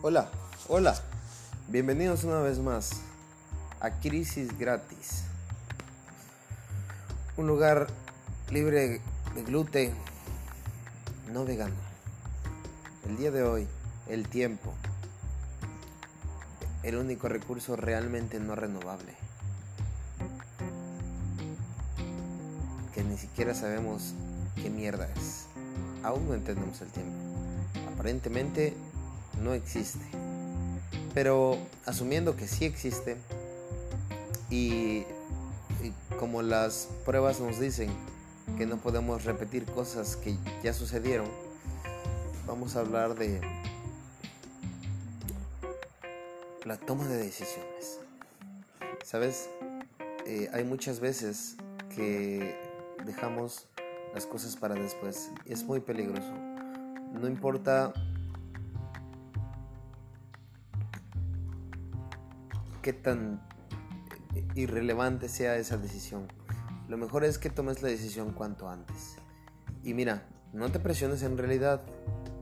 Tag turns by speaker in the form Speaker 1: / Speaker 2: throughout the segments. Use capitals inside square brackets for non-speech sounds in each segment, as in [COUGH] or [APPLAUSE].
Speaker 1: Hola, hola. Bienvenidos una vez más a Crisis Gratis. Un lugar libre de gluten, no vegano. El día de hoy, el tiempo, el único recurso realmente no renovable. Que ni siquiera sabemos qué mierda es. Aún no entendemos el tiempo. Aparentemente no existe. Pero asumiendo que sí existe y, como las pruebas nos dicen que no podemos repetir cosas que ya sucedieron, vamos a hablar de la toma de decisiones. ¿Sabes? Eh, hay muchas veces que dejamos las cosas para después. Es muy peligroso. No importa qué tan irrelevante sea esa decisión. Lo mejor es que tomes la decisión cuanto antes. Y mira, no te presiones en realidad,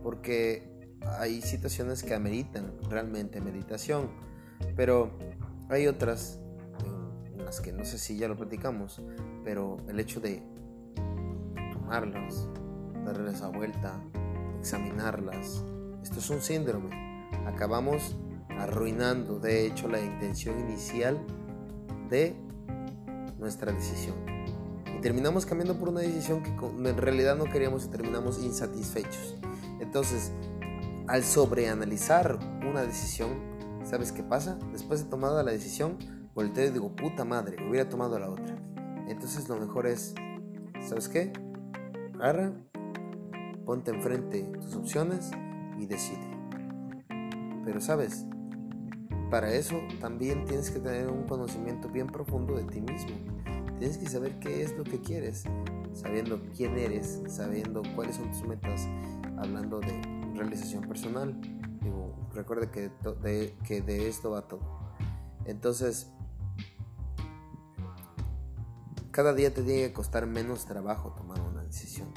Speaker 1: porque hay situaciones que ameritan realmente meditación, pero hay otras en las que no sé si ya lo platicamos, pero el hecho de tomarlas, darles la vuelta, examinarlas, esto es un síndrome. Acabamos arruinando de hecho la intención inicial de nuestra decisión. Y terminamos cambiando por una decisión que en realidad no queríamos y terminamos insatisfechos. Entonces, al sobreanalizar una decisión, ¿sabes qué pasa? Después de tomada la decisión, volteo y digo, puta madre, hubiera tomado la otra. Entonces lo mejor es, ¿sabes qué? Agarra, ponte enfrente tus opciones y decide. Pero sabes, para eso también tienes que tener un conocimiento bien profundo de ti mismo. Tienes que saber qué es lo que quieres, sabiendo quién eres, sabiendo cuáles son tus metas, hablando de realización personal. Digo, recuerda que de, que de esto va todo. Entonces, cada día te tiene que costar menos trabajo tomar una decisión.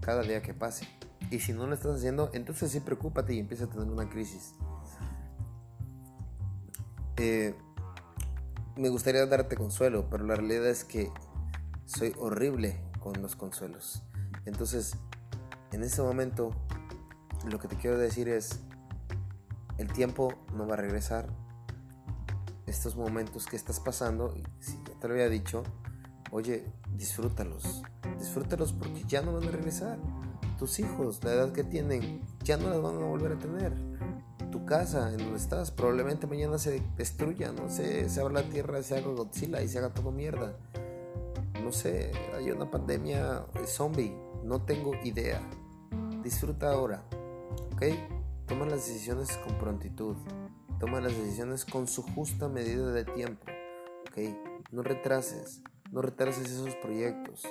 Speaker 1: Cada día que pase. Y si no lo estás haciendo, entonces sí preocúpate y empieza a tener una crisis. Me gustaría darte consuelo, pero la realidad es que soy horrible con los consuelos. Entonces, en este momento, lo que te quiero decir es, el tiempo no va a regresar. Estos momentos que estás pasando, si te lo había dicho, oye, disfrútalos. Disfrútalos porque ya no van a regresar. Tus hijos, la edad que tienen, ya no las van a volver a tener casa, en donde estás. Probablemente mañana se destruya, no sé, se abra la tierra, se haga Godzilla y se haga todo mierda. No sé, hay una pandemia zombie, no tengo idea. Disfruta ahora, ¿ok? Toma las decisiones con prontitud, toma las decisiones con su justa medida de tiempo, ¿ok? No retrases, no retrases esos proyectos,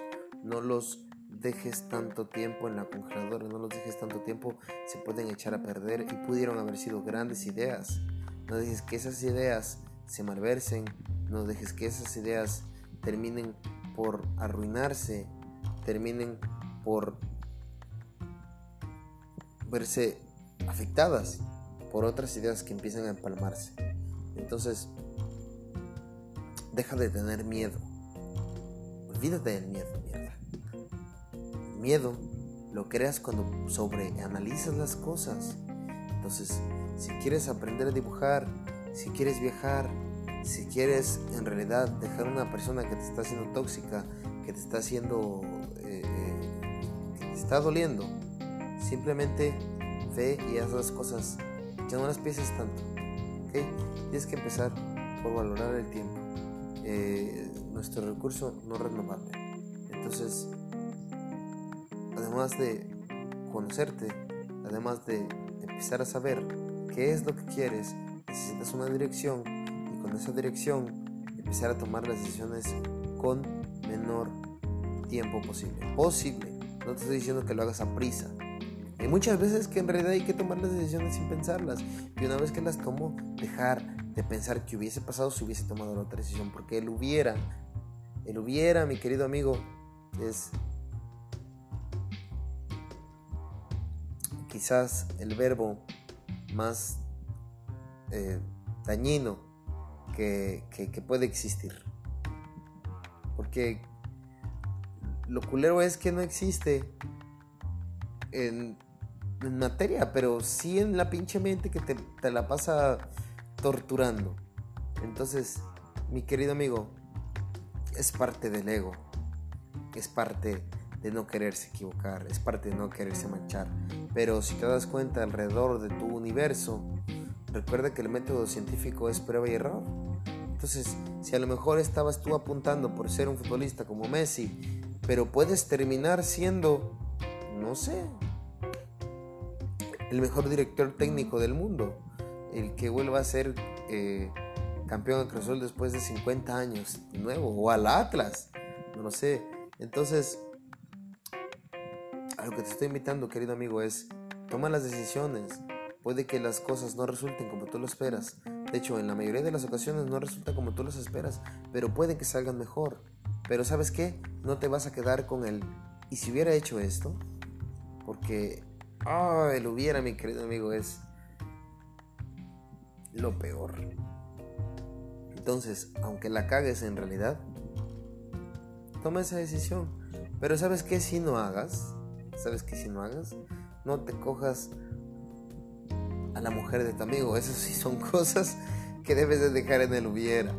Speaker 1: no los dejes tanto tiempo en la congeladora, no los dejes tanto tiempo, se pueden echar a perder y pudieron haber sido grandes ideas. No dejes que esas ideas se malversen, no dejes que esas ideas terminen por arruinarse, terminen por verse afectadas por otras ideas que empiezan a empalmarse. Entonces, deja de tener miedo. Olvídate del miedo, miedo lo creas cuando sobreanalizas las cosas. Entonces, si quieres aprender a dibujar, si quieres viajar, si quieres en realidad dejar una persona que te está haciendo tóxica, que te está haciendo, eh, que te está doliendo, simplemente ve y haz las cosas. Ya no las pienses tanto. ¿okay? Tienes que empezar por valorar el tiempo. Eh, nuestro recurso no renovable. Entonces, además de conocerte, además de empezar a saber qué es lo que quieres, necesitas una dirección y con esa dirección empezar a tomar las decisiones con menor tiempo posible. Posible, no te estoy diciendo que lo hagas a prisa. Hay muchas veces que en realidad hay que tomar las decisiones sin pensarlas y una vez que las tomo, dejar de pensar que hubiese pasado si hubiese tomado la otra decisión, porque el hubiera, el hubiera, mi querido amigo, es quizás el verbo más eh, dañino que, puede existir. Porque lo culero es que no existe en, materia, pero sí en la pinche mente que te, te la pasa torturando. Entonces, mi querido amigo, es parte del ego, es parte de no quererse equivocar, es parte de no quererse manchar. Pero si te das cuenta alrededor de tu universo, recuerda que el método científico es prueba y error. Entonces, si a lo mejor estabas tú apuntando por ser un futbolista como Messi, pero puedes terminar siendo, no sé, el mejor director técnico del mundo, el que vuelva a ser eh, campeón de Cruz después de 50 años, de nuevo, o al Atlas, no lo sé. Entonces, a lo que te estoy invitando, querido amigo, es toma las decisiones. Puede que las cosas no resulten como tú lo esperas. De hecho, en la mayoría de las ocasiones no resulta como tú las esperas, pero puede que salgan mejor. Pero ¿sabes qué? No te vas a quedar con el ¿y si hubiera hecho esto? Porque ah, el hubiera, mi querido amigo, es lo peor. Entonces, aunque la cagues en realidad, toma esa decisión. Pero ¿sabes qué si no hagas? ¿Sabes que si no hagas? No te cojas a la mujer de tu amigo. Esas sí son [LAUGHS] cosas que debes de dejar en el hubiera.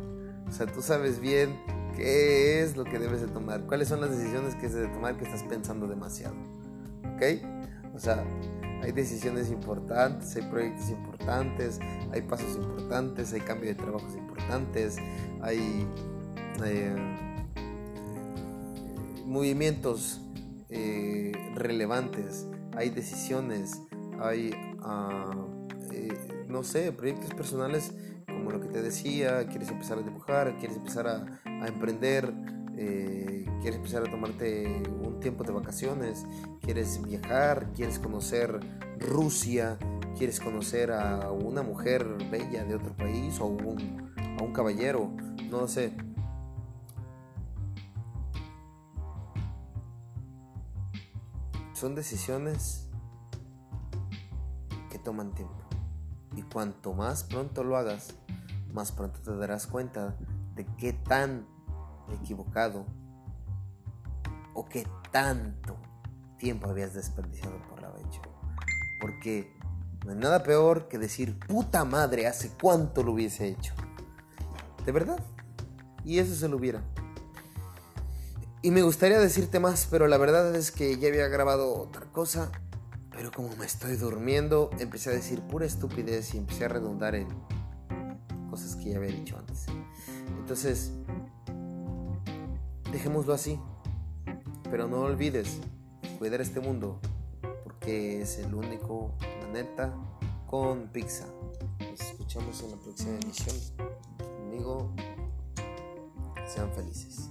Speaker 1: O sea, tú sabes bien qué es lo que debes de tomar. Cuáles son las decisiones que debes de tomar que estás pensando demasiado. ¿Ok? O sea, hay decisiones importantes, hay proyectos importantes, hay pasos importantes, hay cambio de trabajos importantes, hay, eh, movimientos eh, relevantes, hay decisiones, hay, eh, no sé, proyectos personales como lo que te decía, quieres empezar a dibujar, quieres empezar a, emprender, eh, quieres empezar a tomarte un tiempo de vacaciones, quieres viajar, quieres conocer Rusia, quieres conocer a una mujer bella de otro país o a un caballero, no sé. Son decisiones que toman tiempo. Y cuanto más pronto lo hagas, más pronto te darás cuenta de qué tan equivocado o qué tanto tiempo habías desperdiciado por la hecho. Porque no hay nada peor que decir, puta madre, hace cuánto lo hubiese hecho. ¿De verdad? Y eso se lo hubiera. Y me gustaría decirte más, pero la verdad es que ya había grabado otra cosa. Pero como me estoy durmiendo, empecé a decir pura estupidez y empecé a redundar en cosas que ya había dicho antes. Entonces, dejémoslo así. Pero no olvides cuidar este mundo, porque es el único planeta con pizza. Nos escuchamos en la próxima emisión. Amigo, sean felices.